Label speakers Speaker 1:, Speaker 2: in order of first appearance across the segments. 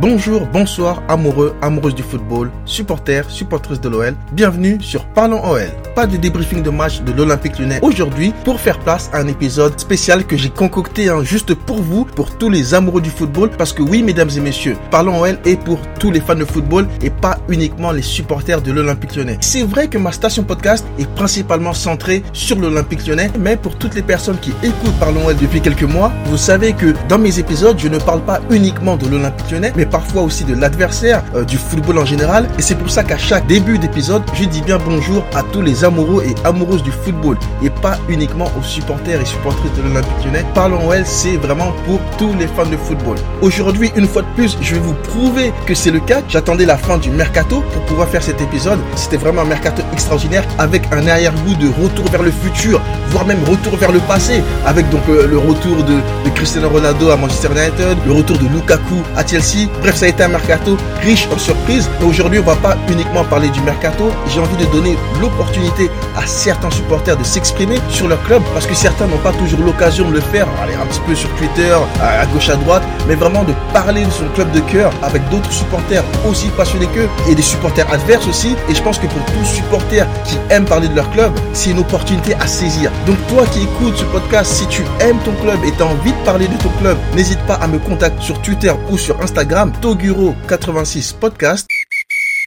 Speaker 1: Bonjour, bonsoir, amoureux, amoureuses du football, supporters, supportrices de l'OL. Bienvenue sur Parlons OL. Pas de débriefing de match de l'Olympique Lyonnais aujourd'hui pour faire place à un épisode spécial que j'ai concocté hein, juste pour vous, pour tous les amoureux du football. Parce que oui, mesdames et messieurs, Parlons OL est pour tous les fans de football et pas uniquement les supporters de l'Olympique Lyonnais. C'est vrai que ma station podcast est principalement centrée sur l'Olympique Lyonnais, mais pour toutes les personnes qui écoutent Parlons OL depuis quelques mois, vous savez que dans mes épisodes, je ne parle pas uniquement de l'Olympique Lyonnais, mais parfois aussi de l'adversaire, euh, du football en général. Et c'est pour ça qu'à chaque début d'épisode, je dis bien bonjour à tous les amoureux et amoureuses du football et pas uniquement aux supporters et supportrices de l'Olympique Lyonnais. Parlons OL, c'est vraiment pour tous les fans de football. Aujourd'hui, une fois de plus, je vais vous prouver que c'est le cas. J'attendais la fin du mercato pour pouvoir faire cet épisode. C'était vraiment un mercato extraordinaire avec un arrière-goût de retour vers le futur, voire même retour vers le passé, avec donc euh, le retour de, de Cristiano Ronaldo à Manchester United, le retour de Lukaku à Chelsea. Bref, ça a été un mercato riche en surprises. Mais aujourd'hui, on va pas uniquement parler du mercato. J'ai envie de donner l'opportunité à certains supporters de s'exprimer sur leur club parce que certains n'ont pas toujours l'occasion de le faire. Aller un petit peu sur Twitter, à gauche, à droite, mais vraiment de parler de son club de cœur avec d'autres supporters aussi passionnés qu'eux et des supporters adverses aussi. Et je pense que pour tous supporters qui aiment parler de leur club, c'est une opportunité à saisir. Donc toi qui écoutes ce podcast, si tu aimes ton club et tu as envie de parler de ton club, n'hésite pas à me contacter sur Twitter ou sur Instagram, Toguro86 Podcast.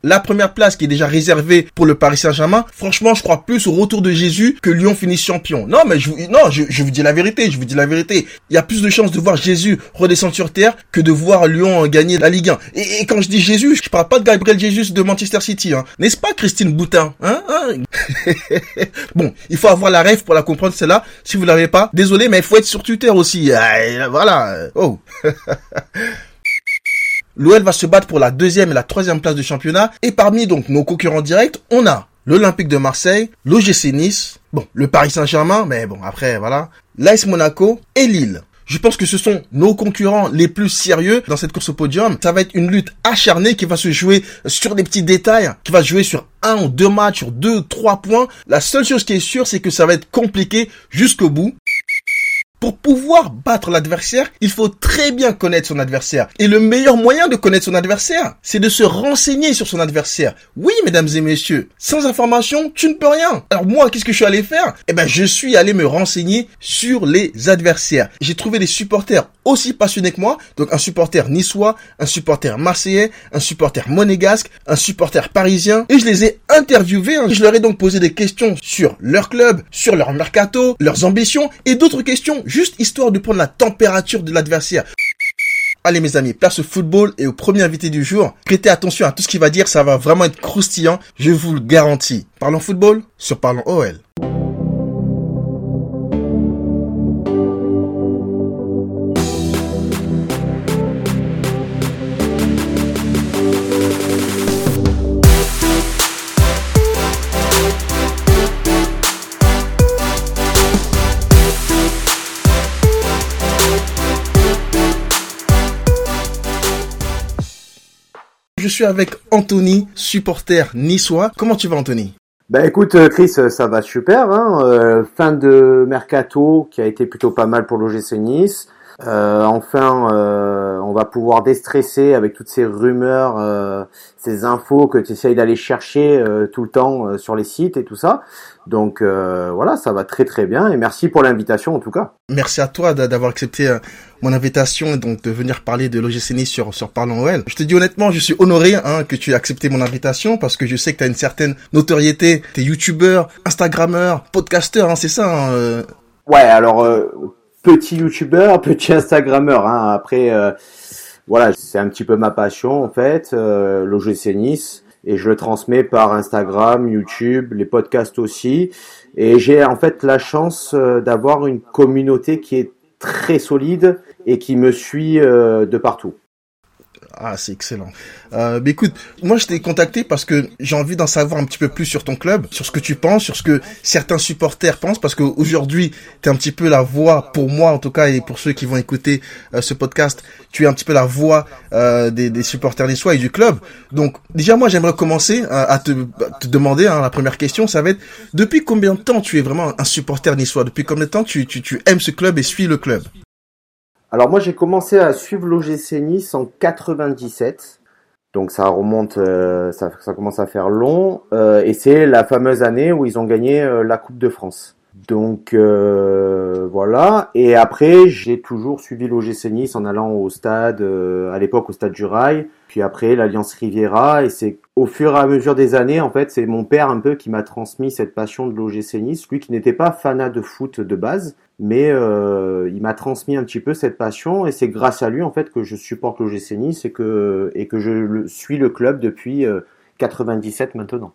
Speaker 1: La première place qui est déjà réservée pour le Paris Saint-Germain, franchement, je crois plus au retour de Jésus que Lyon finisse champion. Non, mais je vous, dis la vérité, je vous dis la vérité. Il y a plus de chances de voir Jésus redescendre sur terre que de voir Lyon gagner la Ligue 1. Et, quand je dis Jésus, je parle pas de Gabriel Jésus de Manchester City, hein. N'est-ce pas, Christine Boutin, hein, hein? Bon, il faut avoir la rêve pour la comprendre, celle-là. Si vous l'avez pas, désolé, mais il faut être sur Twitter aussi. Ah, voilà. Oh. L'OL va se battre pour la deuxième et la troisième place du championnat. Et parmi donc nos concurrents directs, on a l'Olympique de Marseille, l'OGC Nice, bon, le Paris Saint-Germain, mais bon, après, voilà, l'AS Monaco et Lille. Je pense que ce sont nos concurrents les plus sérieux dans cette course au podium. Ça va être une lutte acharnée qui va se jouer sur des petits détails, qui va se jouer sur un ou deux matchs, sur deux, trois points. La seule chose qui est sûre, c'est que ça va être compliqué jusqu'au bout. Pour pouvoir battre l'adversaire, il faut très bien connaître son adversaire. Et le meilleur moyen de connaître son adversaire, c'est de se renseigner sur son adversaire. Oui, mesdames et messieurs, sans information, tu ne peux rien. Alors moi, qu'est-ce que je suis allé faire? Eh ben, je suis allé me renseigner sur les adversaires. J'ai trouvé des supporters aussi passionnés que moi. Donc un supporter niçois, un supporter marseillais, un supporter monégasque, un supporter parisien. Et je les ai interviewés. hein. Je leur ai donc posé des questions sur leur club, sur leur mercato, leurs ambitions et d'autres questions juste histoire de prendre la température de l'adversaire. Allez mes amis, place au football et au premier invité du jour. Prêtez attention à tout ce qu'il va dire, ça va vraiment être croustillant, je vous le garantis. Parlons football sur Parlons OL. Je suis avec Anthony, supporter niçois. Comment tu vas Anthony?
Speaker 2: Ben écoute euh, Chris, euh, ça va super. Hein Euh, fin de mercato qui a été plutôt pas mal pour l'OGC Nice. Euh, enfin, euh, on va pouvoir déstresser avec toutes ces rumeurs, euh, ces infos que tu essayes d'aller chercher tout le temps sur les sites et tout ça. Donc voilà, ça va très très bien et merci pour l'invitation en tout cas.
Speaker 1: Merci à toi d'a- d'avoir accepté mon invitation et donc de venir parler de l'OGC Nice sur, sur Parlons OL. Je te dis honnêtement, je suis honoré hein, que tu aies accepté mon invitation parce que je sais que tu as une certaine notoriété. Tu es youtubeur, instagrammeur, podcasteur, hein, c'est ça hein,
Speaker 2: Ouais, alors petit youtubeur, petit instagrammeur. Hein. Après, euh, voilà, c'est un petit peu ma passion en fait, euh, l'OGC Nice, et je le transmets par Instagram, YouTube, les podcasts aussi. Et j'ai en fait la chance euh, d'avoir une communauté qui est très solide et qui me suit euh, de partout.
Speaker 1: Ah, c'est excellent. Euh, mais écoute, moi je t'ai contacté parce que j'ai envie d'en savoir un petit peu plus sur ton club, sur ce que tu penses, sur ce que certains supporters pensent, parce qu'aujourd'hui, tu es un petit peu la voix, pour moi en tout cas, et pour ceux qui vont écouter euh, ce podcast, tu es un petit peu la voix euh, des, des supporters niçois et du club. Donc déjà, moi j'aimerais commencer euh, à te, demander, hein, la première question, ça va être, depuis combien de temps tu es vraiment un supporter niçois? Depuis combien de temps tu, tu, tu aimes ce club et suis le club?
Speaker 2: Alors moi j'ai commencé à suivre l'OGC Nice en 97. Donc ça remonte, euh, ça, commence à faire long. Euh, et c'est la fameuse année où ils ont gagné euh, la Coupe de France. Donc euh, voilà. Et après, j'ai toujours suivi l'OGC Nice en allant au stade, à l'époque au stade du Rail. Puis après, l'Alliance Riviera. Et c'est au fur et à mesure des années, en fait, c'est mon père un peu qui m'a transmis cette passion de l'OGC Nice. Lui qui n'était pas fanat de foot de base, mais euh, il m'a transmis un petit peu cette passion. Et c'est grâce à lui, en fait, que je supporte l'OGC Nice et que, et que je suis le club depuis 97 euh, maintenant.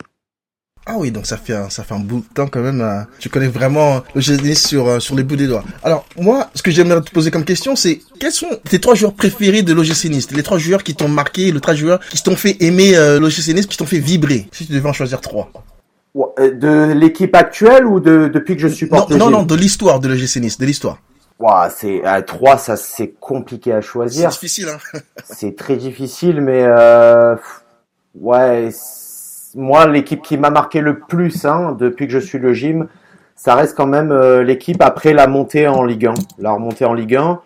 Speaker 1: Ah oui, donc ça fait un, ça fait un bout de temps quand même. Euh, tu connais vraiment le Nice sur euh, sur les bouts des doigts. Alors moi, ce que j'aimerais te poser comme question, c'est quels sont tes trois joueurs préférés de l'OGC Nice? Les trois joueurs qui t'ont marqué, les trois joueurs qui t'ont fait aimer euh, l'OGC Nice, qui t'ont fait vibrer. Si tu devais en choisir trois.
Speaker 2: De l'équipe actuelle ou de depuis que je supporte
Speaker 1: Non, non, non, de l'histoire de l'OGC Nice, de l'histoire.
Speaker 2: Wow, c'est à trois, ça c'est compliqué à choisir.
Speaker 1: C'est difficile, hein.
Speaker 2: c'est très difficile, mais euh, ouais moi, l'équipe qui m'a marqué le plus hein, depuis que je suis le gym, ça reste quand même euh, l'équipe après la montée en Ligue 1. La remontée en Ligue 1.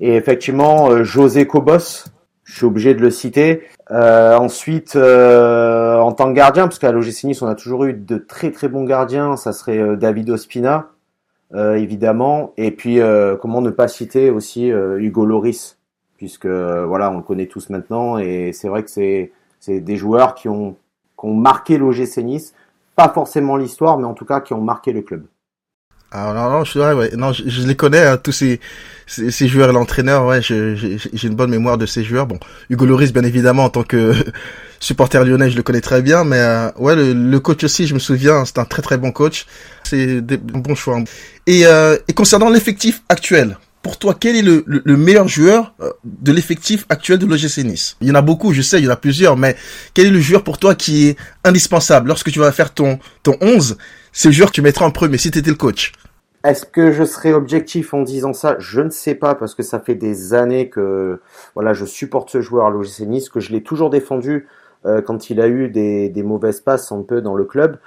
Speaker 2: Et effectivement, euh, José Cobos, je suis obligé de le citer. Euh, ensuite, en tant que gardien, parce qu'à l'OGC on a toujours eu de très très bons gardiens, ça serait David Ospina, évidemment. Et puis, comment ne pas citer aussi Hugo Loris, puisque voilà, on le connaît tous maintenant. Et c'est vrai que c'est des joueurs qui ont qui ont marqué l'OGC Nice. Pas forcément l'histoire, mais en tout cas qui ont marqué le club.
Speaker 1: Ah non, non, je suis ouais. Non, je, les connais, hein, tous ces, ces, joueurs et l'entraîneur, ouais, j'ai une bonne mémoire de ces joueurs. Bon, Hugo Loris, bien évidemment, en tant que supporter lyonnais, je le connais très bien, mais euh, ouais, le, coach aussi, je me souviens, c'est un très très bon coach. C'est des bons choix. Et, euh, et concernant l'effectif actuel, pour toi, quel est le, meilleur joueur euh, de l'effectif actuel de l'OGC Nice? Il y en a beaucoup, je sais, il y en a plusieurs, mais quel est le joueur pour toi qui est indispensable lorsque tu vas faire ton, ton 11 C'est le joueur que tu mettras en premier si tu étais le coach.
Speaker 2: Est-ce que je serais objectif en disant ça? Je ne sais pas parce que ça fait des années que voilà, je supporte ce joueur à l'OGC Nice, que je l'ai toujours défendu euh, quand il a eu des, mauvaises passes un peu dans le club.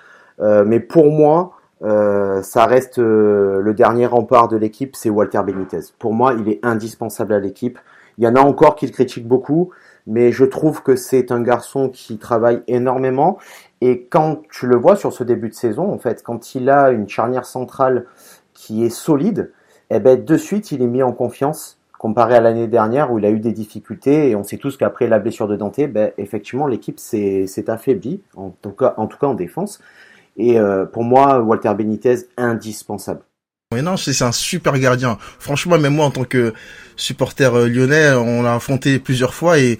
Speaker 2: Euh, mais pour moi, euh, ça reste euh, le dernier rempart de l'équipe, c'est Walter Benitez. Pour moi, il est indispensable à l'équipe. Il y en a encore qui le critiquent beaucoup, mais je trouve que c'est un garçon qui travaille énormément. Et quand tu le vois sur ce début de saison, en fait, quand il a une charnière centrale qui est solide, eh ben de suite il est mis en confiance comparé à l'année dernière où il a eu des difficultés et on sait tous qu'après la blessure de Dante, ben, effectivement l'équipe s'est affaiblie, en tout, cas, en tout cas en défense. Et euh, pour moi, Walter Benitez, indispensable.
Speaker 1: Mais non, c'est un super gardien. Franchement, même moi, en tant que supporter euh, lyonnais, on l'a affronté plusieurs fois et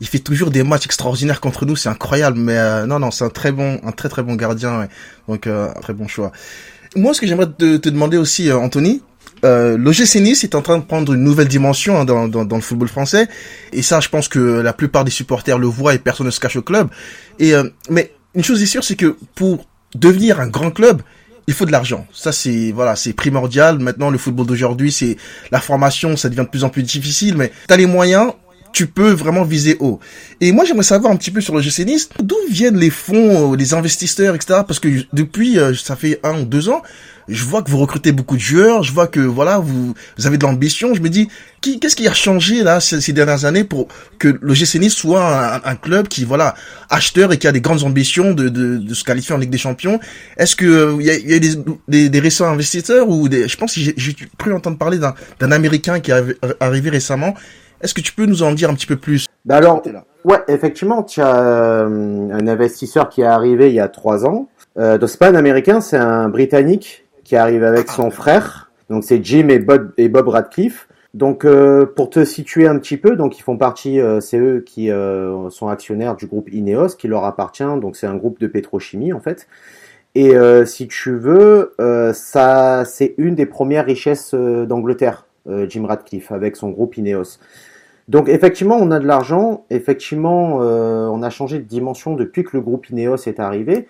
Speaker 1: il fait toujours des matchs extraordinaires contre nous. C'est incroyable. Mais euh, non, non, c'est un très bon, un très très bon gardien. Donc, un très bon choix. Moi, ce que j'aimerais te, te, demander aussi, Anthony, euh, l'OGC Nice est en train de prendre une nouvelle dimension hein, dans, dans, dans, le football français. Et ça, je pense que la plupart des supporters le voient et personne ne se cache au club. Et mais une chose est sûre, c'est que pour devenir un grand club, il faut de l'argent. Ça c'est voilà, c'est primordial. Maintenant le football d'aujourd'hui, c'est la formation, ça devient de plus en plus difficile mais tu as les moyens, tu peux vraiment viser haut. Et moi, j'aimerais savoir un petit peu sur le GC d'où viennent les fonds, euh, les investisseurs, etc. Parce que depuis, euh, ça fait un ou deux ans, je vois que vous recrutez beaucoup de joueurs, je vois que voilà, vous, avez de l'ambition. Je me dis, qu'est-ce qui a changé là ces, dernières années pour que le GC soit un, club qui voilà acheteur et qui a des grandes ambitions de, se qualifier en Ligue des Champions? Est-ce que euh, il y a, y des, récents investisseurs ou des, je pense que j'ai cru entendre parler d'un Américain qui est arrivé récemment est-ce que tu peux nous en dire un petit peu plus?
Speaker 2: Bah alors, ouais, effectivement, tu as euh, un investisseur qui est arrivé il y a trois ans. Euh, c'est pas un Américain, c'est un Britannique qui arrive avec son frère. Donc c'est Jim et Bob, et Bob Radcliffe. Donc euh, pour te situer un petit peu, donc ils font partie, euh, c'est eux qui sont actionnaires du groupe Ineos, qui leur appartient. Donc c'est un groupe de pétrochimie en fait. Et si tu veux, ça c'est une des premières richesses d'Angleterre, Jim Radcliffe avec son groupe Ineos. Donc effectivement, on a de l'argent, effectivement, euh, on a changé de dimension depuis que le groupe Ineos est arrivé.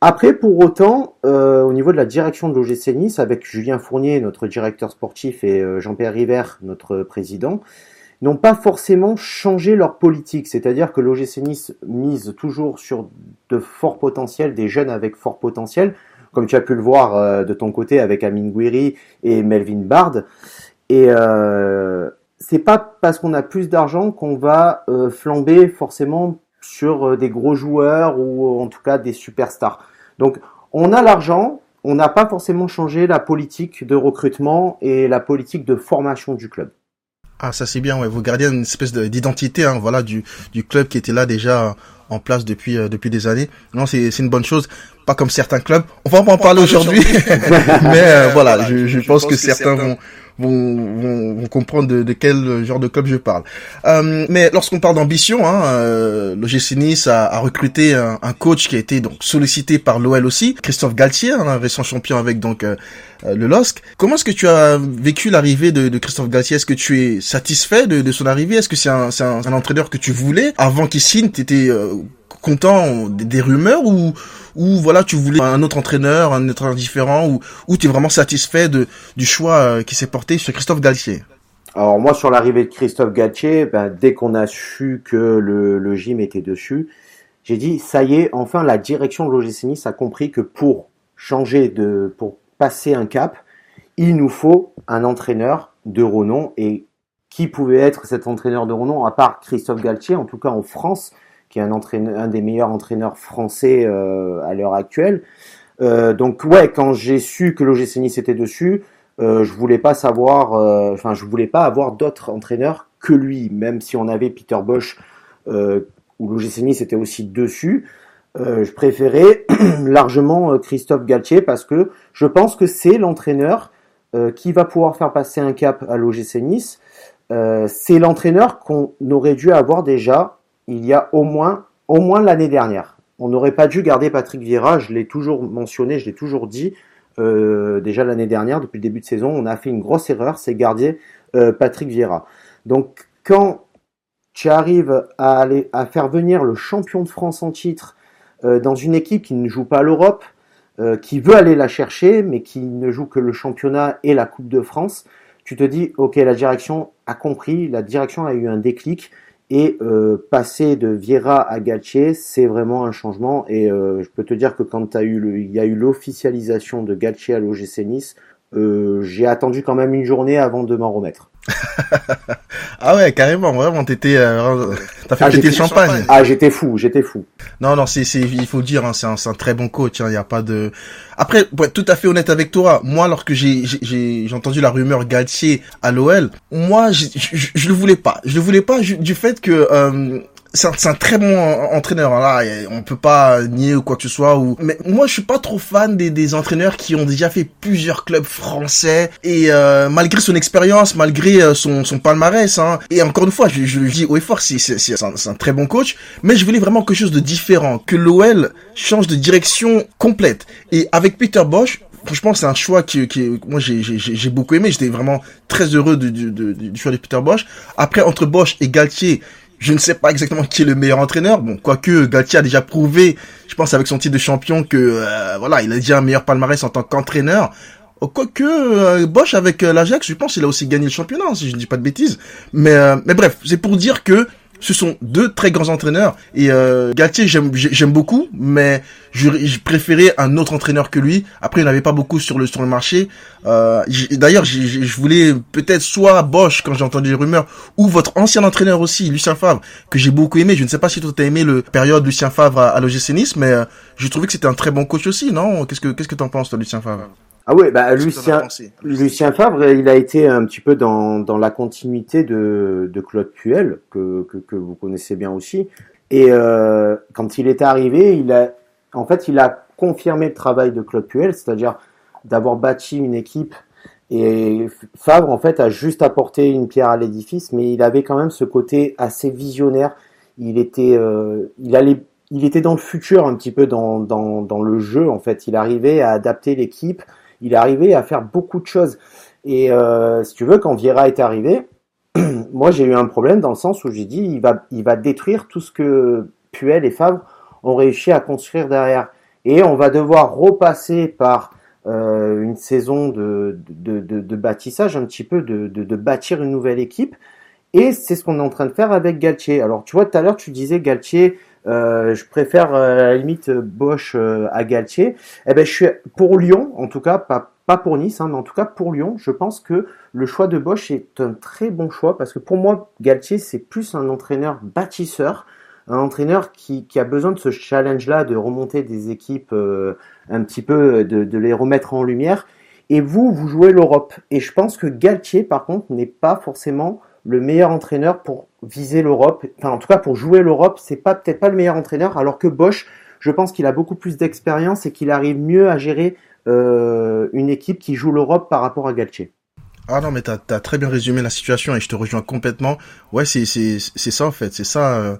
Speaker 2: Après, pour autant, euh, au niveau de la direction de l'OGC Nice, avec Julien Fournier, notre directeur sportif, et euh, Jean-Pierre River, notre président, n'ont pas forcément changé leur politique. C'est-à-dire que l'OGC Nice mise toujours sur de forts potentiels, des jeunes avec fort potentiel, comme tu as pu le voir de ton côté avec Amine Gouiri et Melvin Bard. Et euh, c'est pas parce qu'on a plus d'argent qu'on va euh, flamber forcément sur euh, des gros joueurs ou en tout cas des superstars. Donc on a l'argent, on n'a pas forcément changé la politique de recrutement et la politique de formation du club.
Speaker 1: Ah ça c'est bien, ouais. vous gardez une espèce d'identité, hein, voilà, du, du club qui était là déjà en place depuis euh, depuis des années. Non, c'est c'est une bonne chose. Pas comme certains clubs. On va pas en parler aujourd'hui, mais euh, voilà, je, je, pense, que, certains, vont vont, vont, comprendre de, de, quel genre de club je parle. Euh, mais lorsqu'on parle d'ambition, hein, euh, l'OGC a, a recruté un, un, coach qui a été donc sollicité par l'OL aussi, Christophe Galtier, hein, un récent champion avec donc euh, euh, le LOSC. Comment est-ce que tu as vécu l'arrivée de, de, Christophe Galtier? Est-ce que tu es satisfait de, de son arrivée? Est-ce que c'est un, un, un, entraîneur que tu voulais? Avant qu'il signe T'étais euh, content des, rumeurs ou ou voilà tu voulais un autre entraîneur, un entraîneur différent ou ou tu es vraiment satisfait de du choix euh, qui s'est porté sur Christophe Galtier?
Speaker 2: Alors moi sur l'arrivée de Christophe Galtier, ben, dès qu'on a su que le, le gym était dessus, j'ai dit ça y est, enfin la direction de l'OGC Nice a compris que pour changer de pour passer un cap, il nous faut un entraîneur de renom. Et qui pouvait être cet entraîneur de renom à part Christophe Galtier, en tout cas en France, qui est un, entraîneur, un des meilleurs entraîneurs français euh, à l'heure actuelle. Euh, donc ouais, quand j'ai su que l'OGC Nice était dessus, euh, je voulais pas savoir, enfin je voulais pas avoir d'autres entraîneurs que lui, même si on avait Peter Bosch où l'OGC Nice était aussi dessus. je préférais largement Christophe Galtier parce que je pense que c'est l'entraîneur qui va pouvoir faire passer un cap à l'OGC Nice. c'est l'entraîneur qu'on aurait dû avoir déjà il y a au moins, au moins l'année dernière. On n'aurait pas dû garder Patrick Vieira, je l'ai toujours mentionné, je l'ai toujours dit. Euh, déjà l'année dernière, depuis le début de saison, on a fait une grosse erreur, c'est garder euh, Patrick Vieira. Donc quand tu arrives à, aller, à faire venir le champion de France en titre euh, dans une équipe qui ne joue pas l'Europe, qui veut aller la chercher, mais qui ne joue que le championnat et la Coupe de France, tu te dis, ok, la direction a compris, la direction a eu un déclic, et euh, passer de Vieira à Galtier, c'est vraiment un changement. Et euh, je peux te dire que quand as eu le, il y a eu l'officialisation de Galtier à l'OGC Nice, euh, j'ai attendu quand même une journée avant de m'en remettre.
Speaker 1: ah ouais, carrément, vraiment, t'étais, euh, t'as fait ah, péter le champagne. champagne.
Speaker 2: Ah, j'étais fou, j'étais fou.
Speaker 1: Non, non, c'est, c'est, il faut dire, hein, c'est un, c'est un très bon coach. Il hein, y a pas de. Après, pour être tout à fait honnête avec toi, moi, lorsque j'ai, j'ai, j'ai entendu la rumeur Galtier à l'OL, moi, je, je, je, le voulais pas. Je le voulais pas du fait que. Euh, c'est un, un, très bon entraîneur hein, là on peut pas nier ou quoi que ce soit ou mais moi je suis pas trop fan des, des entraîneurs qui ont déjà fait plusieurs clubs français et euh, malgré son expérience malgré euh, son, son palmarès hein, et encore une fois je, je le dis haut et fort c'est un, un, très bon coach mais je voulais vraiment quelque chose de différent que l'OL change de direction complète et avec Peter Bosch franchement, c'est un choix qui, qui moi j'ai beaucoup aimé. J'étais vraiment très heureux du, du, du, du, choix de Peter Bosch. Après, entre Bosch et Galtier, je ne sais pas exactement qui est le meilleur entraîneur. Bon, quoique Galtier a déjà prouvé, je pense avec son titre de champion que euh, voilà, il a déjà un meilleur palmarès en tant qu'entraîneur. Quoique euh, Bosch avec euh, l'Ajax, je pense il a aussi gagné le championnat, si je ne dis pas de bêtises. Mais euh, mais bref, c'est pour dire que ce sont deux très grands entraîneurs et euh, Galtier j'aime j'aime beaucoup mais je, je, préférais un autre entraîneur que lui. Après il n'avait pas beaucoup sur le sur le marché. Euh, d'ailleurs je voulais peut-être soit Bosch quand j'ai entendu les rumeurs ou votre ancien entraîneur aussi Lucien Favre que j'ai beaucoup aimé. Je ne sais pas si toi t'as aimé le période Lucien Favre à, à mais euh, je trouvais que c'était un très bon coach aussi non? Qu'est-ce que qu'est-ce que t'en penses toi Lucien Favre?
Speaker 2: Ah oui, bah Lucien, Lucien Favre, il a été un petit peu dans, dans la continuité de, de Claude Puel, que, que, que, vous connaissez bien aussi. Et euh, quand il est arrivé, il a, en fait, il a confirmé le travail de Claude Puel, c'est-à-dire d'avoir bâti une équipe. Et Favre, en fait, a juste apporté une pierre à l'édifice, mais il avait quand même ce côté assez visionnaire. Il était, euh, il allait il était dans le futur un petit peu dans, dans, dans le jeu en fait. Il arrivait à adapter l'équipe, il est arrivé à faire beaucoup de choses. Et euh, si tu veux, quand Vieira est arrivé, moi j'ai eu un problème dans le sens où j'ai dit il va, il va détruire tout ce que Puel et Favre ont réussi à construire derrière. Et on va devoir repasser par euh, une saison de, de, de, de, bâtissage, un petit peu de, de, bâtir une nouvelle équipe. Et c'est ce qu'on est en train de faire avec Galtier. Alors tu vois, tout à l'heure tu disais Galtier, euh, je préfère euh, à la limite Bosch euh, à Galtier. Eh ben, je suis pour Lyon, en tout cas, pas pas pour Nice, hein, mais en tout cas pour Lyon, je pense que le choix de Bosch est un très bon choix parce que pour moi, Galtier, c'est plus un entraîneur bâtisseur, un entraîneur qui, qui a besoin de ce challenge-là, de remonter des équipes un petit peu, de, de, les remettre en lumière. Et vous, vous jouez l'Europe. Et je pense que Galtier, par contre, n'est pas forcément le meilleur entraîneur pour viser l'Europe. Enfin, en tout cas, pour jouer l'Europe, c'est pas peut-être pas le meilleur entraîneur, alors que Bosch, je pense qu'il a beaucoup plus d'expérience et qu'il arrive mieux à gérer euh, une équipe qui joue l'Europe par rapport à Galtier.
Speaker 1: Ah non, mais t'as as très bien résumé la situation et je te rejoins complètement. Ouais, c'est c'est ça en fait, c'est ça. Euh,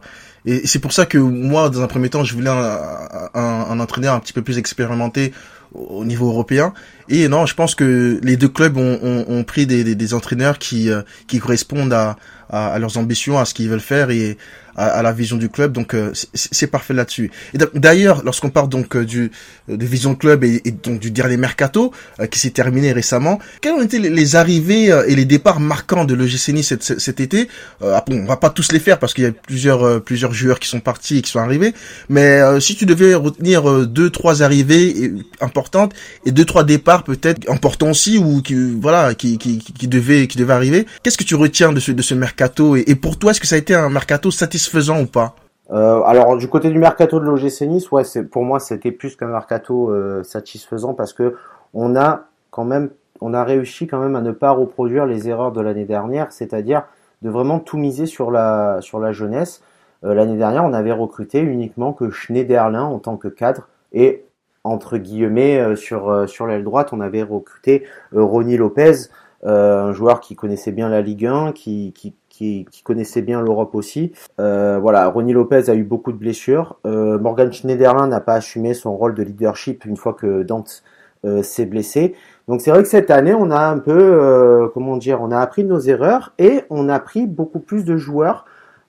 Speaker 1: et c'est pour ça que moi, dans un premier temps, je voulais un entraîneur un petit peu plus expérimenté au niveau européen. Et non, je pense que les deux clubs ont, ont, ont pris des, des, des, entraîneurs qui, euh, qui correspondent à, à, à, leurs ambitions, à ce qu'ils veulent faire et à, à, la vision du club. Donc euh, c'est parfait là-dessus. Et d'ailleurs, lorsqu'on parle donc euh, du de vision club et, et donc du dernier mercato qui s'est terminé récemment, quelles ont été les arrivées et les départs marquants de l'OGC Nice cet, cet, été? Euh, bon, On va pas tous les faire parce qu'il y a plusieurs plusieurs joueurs qui sont partis et qui sont arrivés. Mais si tu devais retenir deux trois arrivées importantes et deux trois départs peut-être importants aussi ou qui voilà qui qui, qui devait qui devait arriver, qu'est-ce que tu retiens de ce de ce mercato? Et pour toi est-ce que ça a été un mercato satisfaisant? Ou pas
Speaker 2: euh, alors du côté du mercato de l'OGC Nice, ouais, c'est pour moi c'était plus qu'un mercato euh, satisfaisant parce que on a quand même on a réussi quand même à ne pas reproduire les erreurs de l'année dernière, c'est-à-dire de vraiment tout miser sur la sur la jeunesse. Euh, l'année dernière, on avait recruté uniquement que Schneiderlin en tant que cadre et entre guillemets sur sur l'aile droite, on avait recruté Ronnie Lopez, un joueur qui connaissait bien la Ligue 1, qui, qui qui, qui connaissait bien l'Europe aussi. Euh, voilà, Ronnie Lopez a eu beaucoup de blessures. Euh, Morgan Schneiderlin n'a pas assumé son rôle de leadership une fois que Dante euh, s'est blessé. Donc c'est vrai que cette année, on a un peu, euh, comment dire, on a appris de nos erreurs et on a pris beaucoup plus de joueurs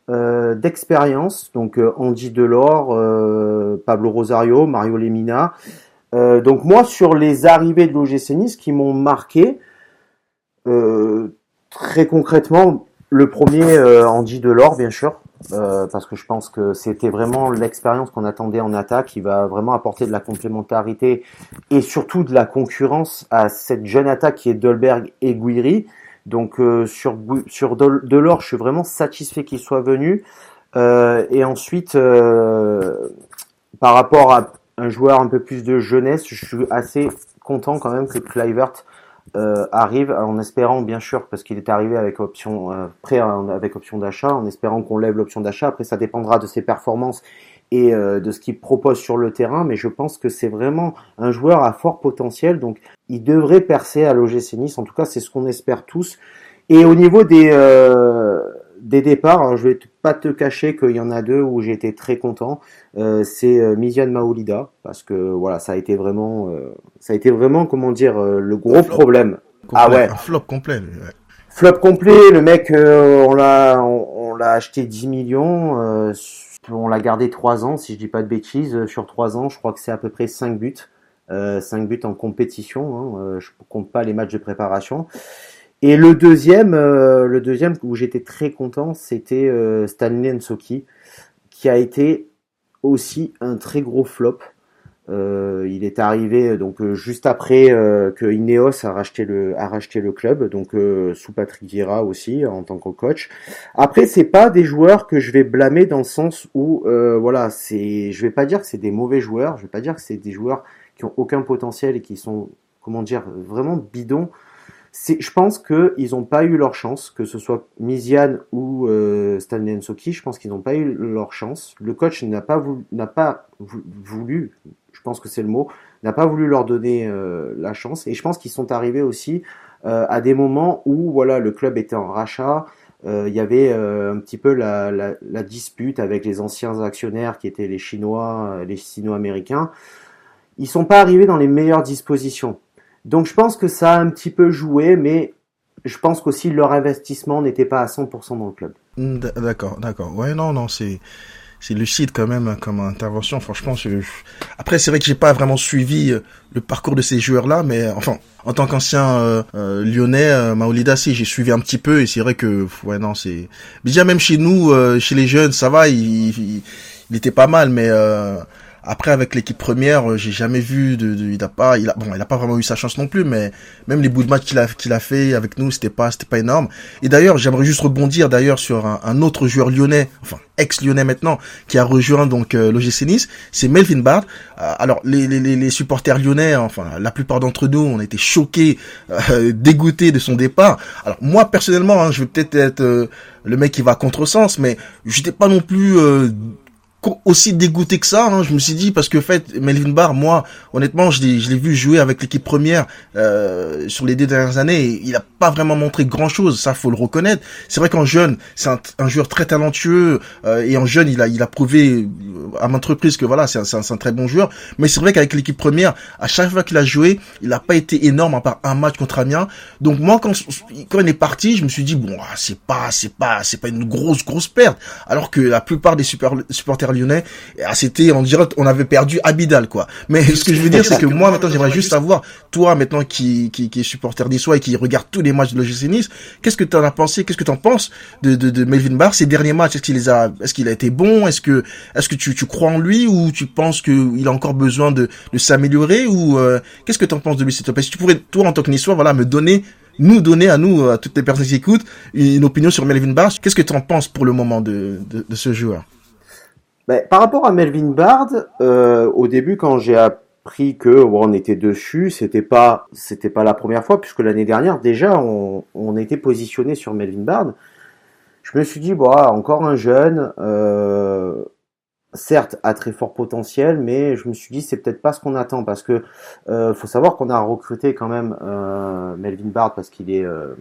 Speaker 2: euh, d'expérience. Donc Andy Delors, Pablo Rosario, Mario Lemina. donc moi, sur les arrivées de l'OGC Nice qui m'ont marqué, très concrètement, le premier, euh, Andy Delors, bien sûr, euh, parce que je pense que c'était vraiment l'expérience qu'on attendait en attaque, qui va vraiment apporter de la complémentarité et surtout de la concurrence à cette jeune attaque qui est Dolberg et Guiri. Donc euh, sur sur Delors, je suis vraiment satisfait qu'il soit venu. Euh, et ensuite, euh, par rapport à un joueur un peu plus de jeunesse, je suis assez content quand même que Clivert euh, arrive en espérant bien sûr parce qu'il est arrivé avec option euh, prêt avec option d'achat en espérant qu'on lève l'option d'achat. Après ça dépendra de ses performances et euh, de ce qu'il propose sur le terrain mais je pense que c'est vraiment un joueur à fort potentiel. Donc il devrait percer à l'OGC Nice. En tout cas c'est ce qu'on espère tous. Et au niveau des des départs, je vais pas te cacher qu'il y en a deux où j'ai été très content. Euh, c'est euh, Miziane Maoulida parce que voilà, ça a été vraiment, euh, ça a été vraiment comment dire euh, le gros problème.
Speaker 1: ah ouais, un flop complet. Ouais.
Speaker 2: Flop complet. Le mec, on l'a, on, on l'a acheté 10 millions. on l'a gardé 3 ans, si je dis pas de bêtises. Sur 3 ans, je crois que c'est à peu près 5 buts. 5 buts en compétition. Hein, je compte pas les matchs de préparation. Et le deuxième, euh, le deuxième où j'étais très content, c'était euh, Stanley Nsoki, qui a été aussi un très gros flop. Euh, il est arrivé donc juste après que Ineos a racheté le a racheté le club, donc sous Patrick Vieira aussi en tant que coach. Après, c'est pas des joueurs que je vais blâmer dans le sens où voilà, c'est je vais pas dire que c'est des mauvais joueurs, je vais pas dire que c'est des joueurs qui ont aucun potentiel et qui sont comment dire vraiment bidons je pense qu'ils n'ont pas eu leur chance, que ce soit Miziane ou euh, Stanley Nsoki, je pense qu'ils n'ont pas eu leur chance. Le coach n'a pas voulu, n'a pas voulu, je pense que c'est le mot, n'a pas voulu leur donner euh, la chance. Et je pense qu'ils sont arrivés aussi euh, à des moments où voilà le club était en rachat. Euh, il y avait un petit peu la, la, la, dispute avec les anciens actionnaires qui étaient les Chinois, les Sino-Américains. Ils sont pas arrivés dans les meilleures dispositions. Donc je pense que ça a un petit peu joué, mais je pense qu'aussi leur investissement n'était pas à 100% dans le club.
Speaker 1: Mm, d'accord, d'accord. Ouais, non, non, c'est c'est lucide quand même comme intervention. Franchement, je... après c'est vrai que j'ai pas vraiment suivi euh, le parcours de ces joueurs-là, mais enfin en tant qu'ancien euh, euh, lyonnais, euh, Maolida, si j'ai suivi un petit peu et c'est vrai que ouais non c'est déjà même chez nous, chez les jeunes, ça va, il, il, il était pas mal, mais Après, avec l'équipe première, euh, j'ai jamais vu de, il a pas, il a, bon, il a pas vraiment eu sa chance non plus, mais même les bouts de match qu'il a, qu'il a fait avec nous, c'était pas, c'était pas énorme. Et d'ailleurs, j'aimerais juste rebondir d'ailleurs sur un, autre joueur lyonnais, enfin ex-lyonnais maintenant, qui a rejoint donc euh, Nice, c'est Melvin Bard. Euh, alors les, les, les, supporters lyonnais, enfin la plupart d'entre nous, on était choqués, euh, dégoûtés de son départ. Alors moi personnellement, hein, je vais peut-être être, le mec qui va à contresens, mais j'étais pas non plus aussi dégoûté que ça. Hein, je me suis dit parce que en fait Melvin Barr, moi honnêtement, je l'ai je l'ai vu jouer avec l'équipe première euh, sur les deux dernières années. Et il a pas vraiment montré grand chose, ça faut le reconnaître. C'est vrai qu'en jeune, c'est un, un, joueur très talentueux euh, et en jeune, il a il a prouvé à maintes reprises que voilà, c'est un, un, un, très bon joueur. Mais c'est vrai qu'avec l'équipe première, à chaque fois qu'il a joué, il a pas été énorme à part un match contre Amiens. Donc moi quand quand il est parti, je me suis dit bon, ah, c'est pas c'est pas c'est pas une grosse grosse perte. Alors que la plupart des super, supporters lyonnais, c'était, on dirait, on avait perdu Abidal, quoi. Mais ce que je veux dire, c'est que moi, maintenant, j'aimerais juste savoir, toi, maintenant, qui, qui, qui est supporter des soins et qui regarde tous les matchs de l'OGC Nice, qu'est-ce que tu en as pensé, qu'est-ce que tu en penses de, de, de Melvin Barr, ces derniers matchs, est-ce qu'il a, qu'il a été bon, est-ce que, est-ce que tu, tu crois en lui ou tu penses qu'il a encore besoin de, de s'améliorer ou, euh, qu'est-ce que tu en penses de lui, s'il te plaît? Si tu pourrais, toi, en tant que Niçois, voilà, me donner nous donner à nous, à toutes les personnes qui écoutent, une opinion sur Melvin Barr. Qu'est-ce que tu en penses pour le moment de, de, de ce joueur?
Speaker 2: Ben, par rapport à Melvin Bard, euh, au début quand j'ai appris que on était dessus, c'était pas c'était pas la première fois puisque l'année dernière déjà on, on était positionné sur Melvin Bard. Je me suis dit bon encore un jeune, euh, certes à très fort potentiel, mais je me suis dit c'est peut-être pas ce qu'on attend parce que euh, faut savoir qu'on a recruté quand même euh, Melvin Bard parce qu'il est euh,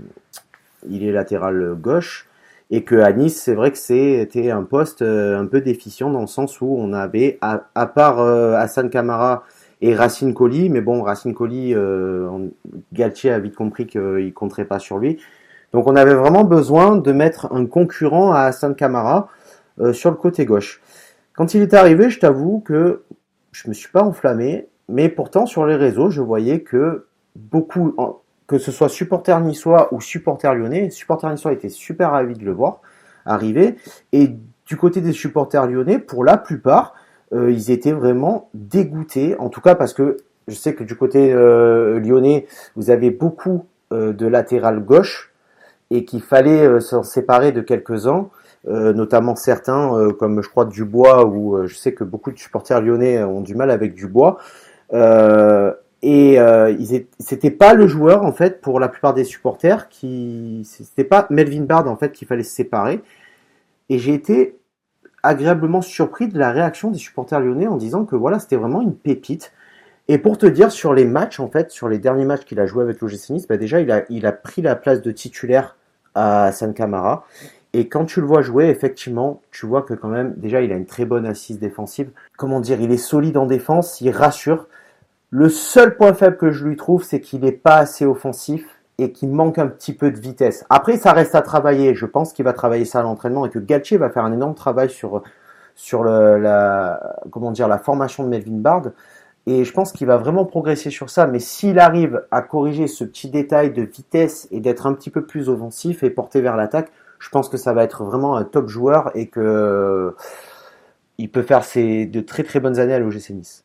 Speaker 2: il est latéral gauche et que à Nice, c'est vrai que c'était un poste euh, un peu déficient dans le sens où on avait, à, part euh, Hassan Kamara et Racine Colli, mais bon, Racine Colli, euh, Galtier a vite compris qu'il compterait pas sur lui. Donc on avait vraiment besoin de mettre un concurrent à Hassan Kamara euh, sur le côté gauche. Quand il est arrivé, je t'avoue que je me suis pas enflammé, mais pourtant sur les réseaux, je voyais que beaucoup, que ce soit supporter niçois ou supporter lyonnais, supporter niçois était super ravi de le voir arriver. Et du côté des supporters lyonnais, pour la plupart, euh, ils étaient vraiment dégoûtés. En tout cas, parce que je sais que du côté euh, lyonnais, vous avez beaucoup euh, de latéral gauche et qu'il fallait s'en séparer de quelques-uns. notamment certains, comme je crois Dubois, ou je sais que beaucoup de supporters lyonnais ont du mal avec Dubois. Et euh, c'était pas le joueur en fait pour la plupart des supporters qui c'était pas Melvin Bard en fait qu'il fallait se séparer. Et j'ai été agréablement surpris de la réaction des supporters lyonnais en disant que voilà c'était vraiment une pépite. Et pour te dire sur les matchs en fait sur les derniers matchs qu'il a joué avec l'OGC Nice, bah déjà il a il a pris la place de titulaire à San Camara. Et quand tu le vois jouer, effectivement, tu vois que quand même, déjà, il a une très bonne assise défensive. Comment dire, il est solide en défense, il rassure. Le seul point faible que je lui trouve, c'est qu'il n'est pas assez offensif et qu'il manque un petit peu de vitesse. Après, ça reste à travailler. Je pense qu'il va travailler ça à l'entraînement et que Galtier va faire un énorme travail sur sur la comment dire la formation de Melvin Bard. Et je pense qu'il va vraiment progresser sur ça. Mais s'il arrive à corriger ce petit détail de vitesse et d'être un petit peu plus offensif et porté vers l'attaque, je pense que ça va être vraiment un top joueur et que il peut faire ses, de très très bonnes années à l'OGC Nice.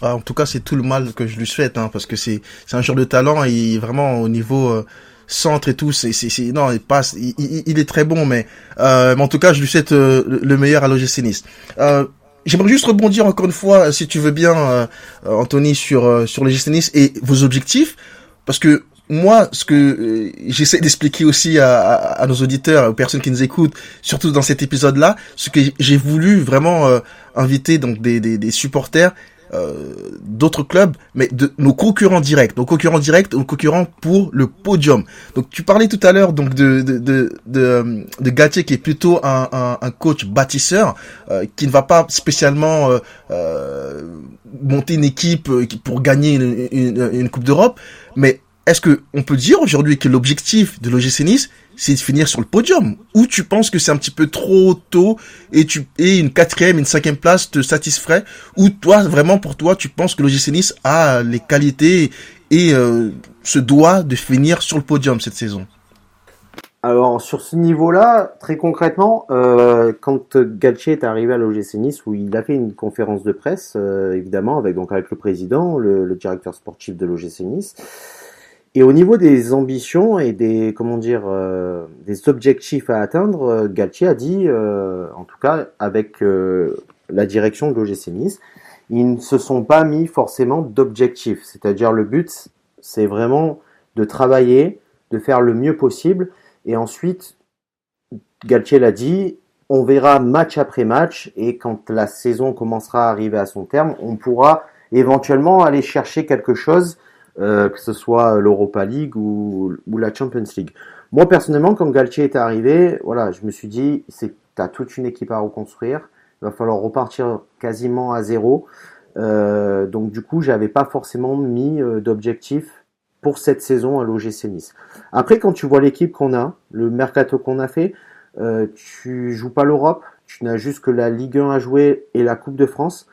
Speaker 1: En tout cas, c'est tout le mal que je lui souhaite, hein, parce que c'est c'est un joueur de talent et vraiment au niveau euh, centre et tout, c'est c'est non, il passe, il, est très bon, mais, euh, mais en tout cas, je lui souhaite euh, le meilleur à l'OGC Nice. Euh, J'aimerais juste rebondir encore une fois, si tu veux bien, euh, Anthony, sur sur l'OGC et vos objectifs, parce que moi, ce que j'essaie d'expliquer aussi à, à, à, nos auditeurs, aux personnes qui nous écoutent, surtout dans cet épisode-là, ce que j'ai voulu vraiment inviter donc des, des supporters euh, d'autres clubs, mais de nos concurrents directs, nos concurrents directs, nos concurrents pour le podium. Donc tu parlais tout à l'heure donc de de de de, de Gatier qui est plutôt un, un, un coach bâtisseur euh, qui ne va pas spécialement euh, monter une équipe pour gagner une, une, une coupe d'Europe, mais est-ce que on peut dire aujourd'hui que l'objectif de l'OGC Nice c'est de finir sur le podium. Ou tu penses que c'est un petit peu trop tôt et tu et une quatrième, une cinquième place te satisferait Ou toi, vraiment pour toi, tu penses que l'OGC Nice a les qualités et euh, se doit de finir sur le podium cette saison?
Speaker 2: Alors sur ce niveau-là, très concrètement, euh, quand Galtier est arrivé à l'OGC Nice, où il a fait une conférence de presse, euh, évidemment, avec donc avec le président, le, directeur sportif de l'OGC Nice, et au niveau des ambitions et des comment dire euh, des objectifs à atteindre, euh, Galtier a dit, euh, en tout cas avec euh, la direction de l'OGC Nice, ils ne se sont pas mis forcément d'objectifs. C'est-à-dire le but, c'est vraiment de travailler, de faire le mieux possible et ensuite, Galtier l'a dit, on verra match après match et quand la saison commencera à arriver à son terme, on pourra éventuellement aller chercher quelque chose, euh, que ce soit l'Europa League ou, ou, la Champions League. Moi personnellement, quand Galtier est arrivé, voilà, je me suis dit, c'est t'as toute une équipe à reconstruire, il va falloir repartir quasiment à zéro. Euh, donc du coup, j'avais pas forcément mis euh, d'objectif pour cette saison à l'OGC Nice. Après, quand tu vois l'équipe qu'on a, le mercato qu'on a fait, euh, tu joues pas l'Europe, tu n'as juste que la Ligue 1 à jouer et la Coupe de France.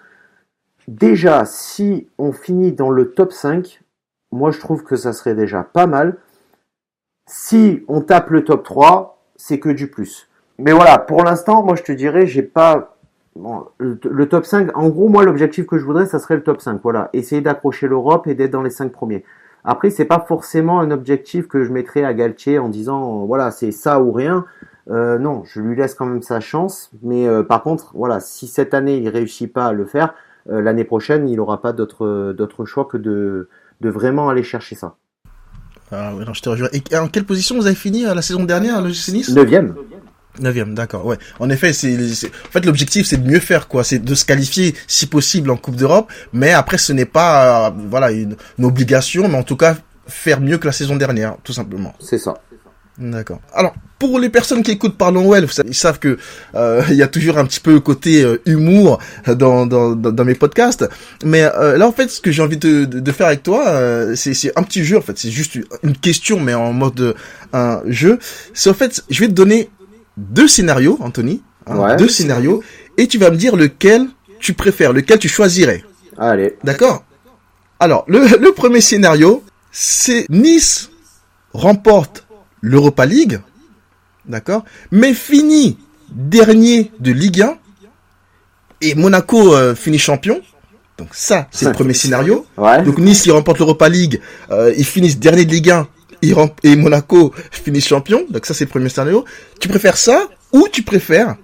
Speaker 2: Déjà, si on finit dans le top 5, moi je trouve que ça serait déjà pas mal. Si on tape le top 3, c'est que du plus. Mais voilà, pour l'instant, moi je te dirais, j'ai pas bon, le, top 5. En gros, moi l'objectif que je voudrais, ça serait le top 5. Voilà, essayer d'accrocher l'Europe et d'être dans les 5 premiers. Après, c'est pas forcément un objectif que je mettrais à Galtier en disant voilà c'est ça ou rien. Euh, non, je lui laisse quand même sa chance. Mais euh, par contre, voilà, si cette année il réussit pas à le faire, euh, l'année prochaine il n'aura pas d'autre d'autre choix que de de vraiment aller chercher ça.
Speaker 1: Ah oui, non, je te rejoins. Et en quelle position vous avez fini la saison dernière, le GC Nice?
Speaker 2: Neuvième.
Speaker 1: Neuvième, d'accord. Ouais. En effet, c'est, en fait l'objectif c'est de mieux faire quoi, c'est de se qualifier si possible en Coupe d'Europe, mais après ce n'est pas euh, voilà une, une, obligation, mais en tout cas faire mieux que la saison dernière, tout simplement.
Speaker 2: C'est ça.
Speaker 1: D'accord. Alors pour les personnes qui écoutent Parlons Well, ils savent que euh, il y a toujours un petit peu côté euh, humour dans, dans, dans, mes podcasts, mais euh, là en fait ce que j'ai envie de, de, de, faire avec toi, euh, c'est, c'est un petit jeu en fait, c'est juste une question mais en mode un jeu. C'est en fait, je vais te donner deux scénarios, Anthony. Hein, ouais. Deux scénarios. Et tu vas me dire lequel tu préfères, lequel tu choisirais.
Speaker 2: Allez.
Speaker 1: D'accord? Alors, le, le premier scénario, c'est Nice remporte l'Europa League. D'accord Mais finit dernier de Ligue 1. Et Monaco euh, finit champion. Donc ça, c'est le premier scénario.
Speaker 2: Ouais.
Speaker 1: Donc Nice, il remporte l'Europa League. Euh, ils finissent dernier de Ligue 1 et Monaco finit champion. Donc ça, c'est le premier scénario. Tu préfères ça ou tu préfères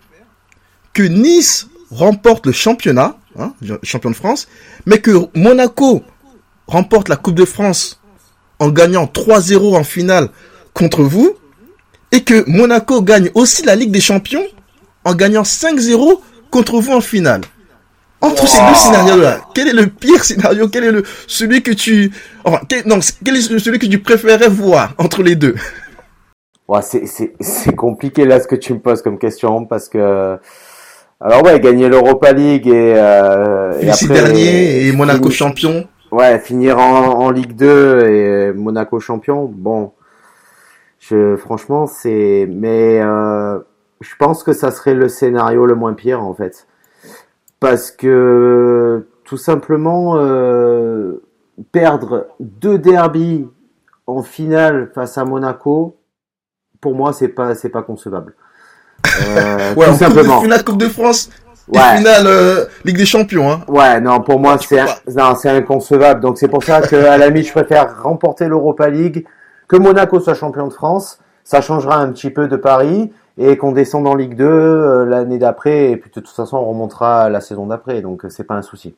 Speaker 1: que Nice remporte le championnat, hein, champion de France, mais que Monaco remporte la Coupe de France en gagnant 3-0 en finale contre vous, et que Monaco gagne aussi la Ligue des Champions en gagnant 5-0 contre vous en finale. Entre wow. ces deux scénarios-là, quel est le pire scénario? Quel est le celui que tu enfin quel, non, quel est celui que tu préférais voir entre les deux?
Speaker 2: Ouais, c'est c'est c'est compliqué là ce que tu me poses comme question parce que alors ouais, gagner l'Europa League et euh,
Speaker 1: et après dernier et Monaco finir, champion.
Speaker 2: Ouais, finir en, en Ligue 2 et Monaco champion. Bon, je franchement c'est mais euh, je pense que ça serait le scénario le moins pire en fait parce que tout simplement euh, perdre deux derbies en finale face à Monaco, pour moi c'est pas c'est pas concevable.
Speaker 1: Euh, ouais, tout simplement. Coupe de finale Coupe de France. Ouais. Finale euh, Ligue des Champions. Hein.
Speaker 2: Ouais, non, pour moi c'est non c'est inconcevable. Donc c'est pour ça que à la limite je préfère remporter l'Europa League, que Monaco soit champion de France. Ça changera un petit peu de Paris et qu'on descende en Ligue 2 euh, l'année d'après et puis de toute façon on remontera la saison d'après donc euh, c'est pas un souci.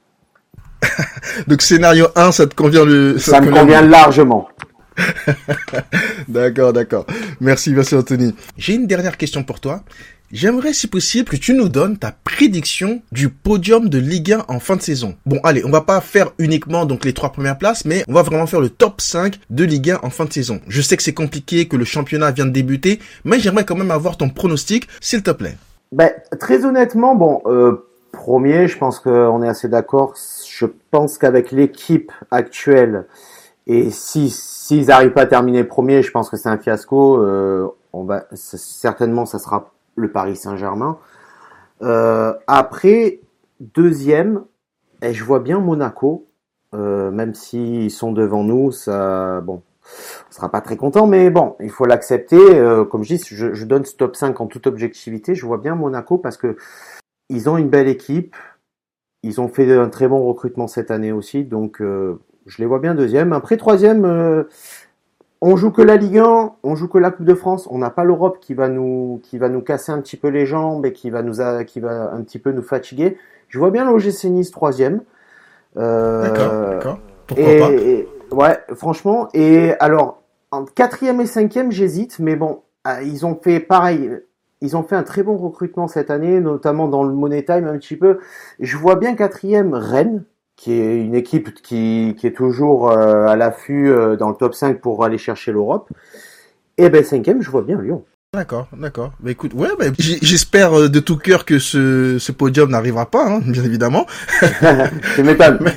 Speaker 1: donc scénario 1 ça te convient le
Speaker 2: ça, ça me convient largement.
Speaker 1: d'accord, d'accord. Merci, merci Anthony. J'ai une dernière question pour toi. J'aimerais, si possible, que tu nous donnes ta prédiction du podium de Ligue 1 en fin de saison. Bon, allez, on va pas faire uniquement donc les trois premières places, mais on va vraiment faire le top 5 de Ligue 1 en fin de saison. Je sais que c'est compliqué, que le championnat vient de débuter, mais j'aimerais quand même avoir ton pronostic, s'il te plaît.
Speaker 2: Ben, très honnêtement, bon, euh, premier, je pense qu'on est assez d'accord. Je pense qu'avec l'équipe actuelle, et si s'ils n'arrivent pas à terminer premier, je pense que c'est un fiasco. Euh, on va certainement, ça sera le Paris Saint-Germain. Euh, après, deuxième, et je vois bien Monaco, euh, même s'ils sont devant nous, ça, bon, sera pas très content, mais bon, il faut l'accepter. comme je dis, je, donne ce top 5 en toute objectivité. Je vois bien Monaco parce que ils ont une belle équipe. Ils ont fait un très bon recrutement cette année aussi, donc je les vois bien deuxième. Après troisième, on joue que la Ligue 1, on joue que la Coupe de France, on n'a pas l'Europe qui va nous qui va nous casser un petit peu les jambes et qui va nous qui va un petit peu nous fatiguer. Je vois bien l'OGC Nice troisième.
Speaker 1: Euh, d'accord, d'accord.
Speaker 2: Pourquoi et, pas? Ouais, franchement. Et alors en quatrième et cinquième, j'hésite, mais bon, euh, ils ont fait pareil. Ils ont fait un très bon recrutement cette année, notamment dans le Money Time un petit peu. Je vois bien quatrième Rennes, qui est une équipe qui, qui est toujours euh, à l'affût euh, dans le top 5 pour aller chercher l'Europe. Et ben cinquième, je vois bien Lyon.
Speaker 1: D'accord, d'accord. Bah écoute, ouais, bah, j'espère euh, de tout cœur que ce, ce podium n'arrivera pas, hein, bien évidemment.
Speaker 2: C'est métal.
Speaker 1: mais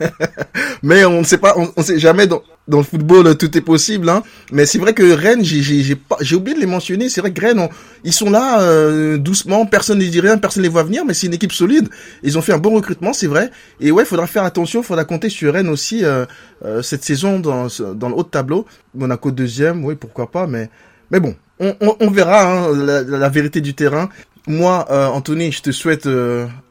Speaker 1: on ne sait pas, on, on sait jamais dans, le football tout est possible. Hein. Mais c'est vrai que Rennes, j'ai oublié de les mentionner. C'est vrai que Rennes, ils sont là euh, doucement, personne ne dit rien, personne ne les voit venir, mais c'est une équipe solide. Ils ont fait un bon recrutement, c'est vrai. Et ouais, faudra faire attention, faudra compter sur Rennes aussi euh, euh, cette saison dans dans le haut de tableau. Monaco deuxième, oui, pourquoi pas, mais mais bon, on, on, on verra hein, la, la, vérité du terrain. Moi, Anthony, je te souhaite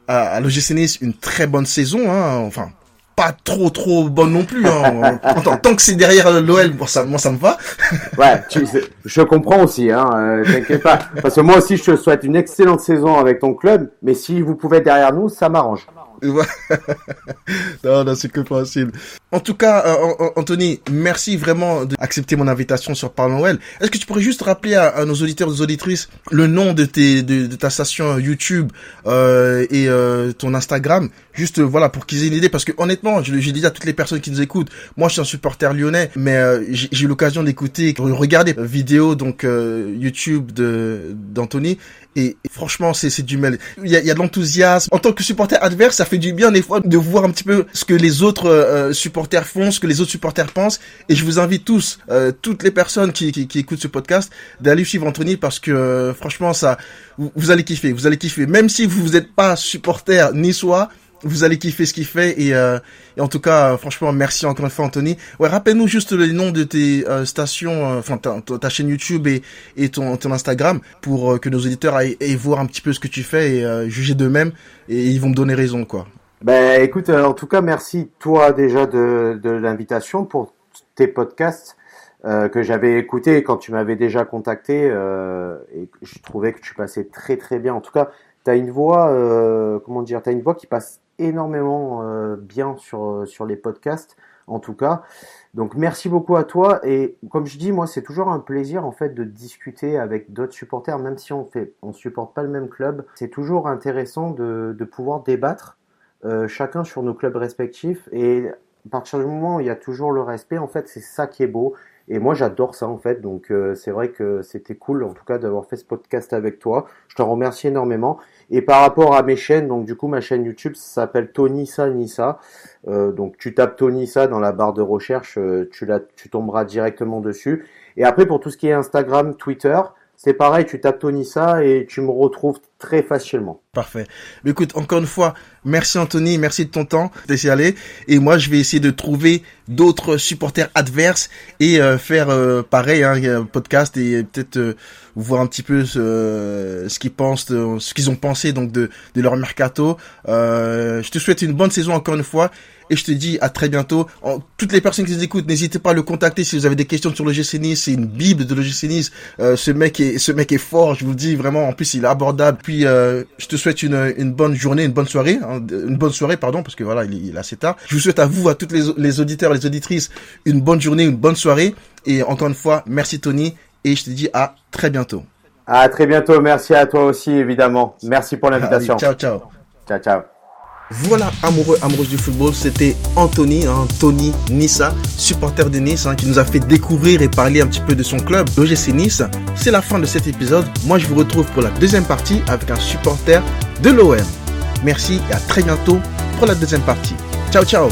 Speaker 1: à, à l'OGC une très bonne saison. Hein, enfin, pas trop trop bonne non plus. Hein. tant que c'est derrière l'OL, bon, ça, moi ça me va.
Speaker 2: ouais, tu, je comprends aussi, hein, euh, t'inquiète pas. Parce que moi aussi je te souhaite une excellente saison avec ton club, mais si vous pouvez être derrière nous, ça m'arrange.
Speaker 1: non, non, c'est compréhensible. En tout cas, euh, Anthony, merci vraiment d'accepter mon invitation sur Parlons Noël. Est-ce que tu pourrais juste rappeler à, nos auditeurs, nos auditrices, le nom de, tes, de, ta station YouTube euh, et euh, ton Instagram, juste voilà pour qu'ils aient une idée, parce que honnêtement, je, je dis à toutes les personnes qui nous écoutent, moi je suis un supporter lyonnais, mais j'ai eu l'occasion d'écouter, regarder vidéos donc YouTube de d'Anthony et, franchement, c'est du mal. Il y a, y a de l'enthousiasme. En tant que supporter adverse, ça fait du bien des fois de voir un petit peu ce que les autres euh, supporters font, ce que les autres supporters pensent. Et je vous invite tous, euh, toutes les personnes qui, qui, qui, écoutent ce podcast, d'aller suivre Anthony parce que euh, franchement, ça, vous, vous, allez kiffer, vous allez kiffer. Même si vous n'êtes pas supporter niçois, vous allez kiffer ce qu'il fait et, euh, et, en tout cas franchement merci encore une fois Anthony. Ouais rappelle-nous juste les noms de tes euh, stations euh, enfin ta, ta, chaîne YouTube et, et ton, ton Instagram pour que nos auditeurs aillent, voir un petit peu ce que tu fais et juger d'eux-mêmes et ils vont me donner raison quoi.
Speaker 2: Ben écoute en tout cas merci toi déjà de, de l'invitation pour tes podcasts que j'avais écouté quand tu m'avais déjà contacté et je trouvais que tu passais très très bien. En tout cas tu as une voix comment dire tu une voix qui passe énormément euh, bien sur, euh, sur les podcasts, en tout cas. Donc merci beaucoup à toi. Et comme je dis moi c'est toujours un plaisir en fait de discuter avec d'autres supporters même si on fait on supporte pas le même club. C'est toujours intéressant de, de pouvoir débattre euh, chacun sur nos clubs respectifs. Et à partir du moment où il y a toujours le respect en fait c'est ça qui est beau et moi, j'adore ça en fait. Donc, euh, c'est vrai que c'était cool en tout cas d'avoir fait ce podcast avec toi. Je te remercie énormément. Et par rapport à mes chaînes, donc du coup, ma chaîne YouTube s'appelle Tonissa Nissa. Euh, donc, tu tapes Tonissa dans la barre de recherche, euh, tu, la, tu tomberas directement dessus. Et après, pour tout ce qui est Instagram, Twitter, c'est pareil, tu tapes Tonissa et tu me retrouves très facilement.
Speaker 1: Parfait. Mais écoute, encore une fois, merci Anthony, merci de ton temps, laisser aller. Et moi, je vais essayer de trouver d'autres supporters adverses et euh, faire euh, pareil, hein, un podcast et peut-être euh, voir un petit peu ce, qu'ils pensent, ce qu'ils ont pensé donc de leur mercato. je te souhaite une bonne saison encore une fois et je te dis à très bientôt. toutes les personnes qui nous écoutent, n'hésitez pas à le contacter si vous avez des questions sur le Nice. C'est une bible de le Nice. Euh, ce mec est, ce mec est fort. Je vous dis vraiment. En plus, il est abordable. Puis, euh, je te souhaite une, une bonne journée, une bonne soirée, hein, une bonne soirée, pardon, parce que voilà, il, est assez tard. Je vous souhaite à vous, à toutes les, les auditeurs, les auditrices, une bonne journée, une bonne soirée. Et encore une fois, merci Tony. Et je te dis à très bientôt.
Speaker 2: À très bientôt. Merci à toi aussi, évidemment. Merci pour l'invitation.
Speaker 1: Ciao, ciao.
Speaker 2: Ciao, ciao.
Speaker 1: Voilà, amoureux, amoureuse du football, c'était Anthony, hein, Tony Nissa, supporter de Nice, hein, qui nous a fait découvrir et parler un petit peu de son club, l'OGC Nice. C'est la fin de cet épisode. Moi, je vous retrouve pour la deuxième partie avec un supporter de l'OM. Merci et à très bientôt pour la deuxième partie. Ciao, ciao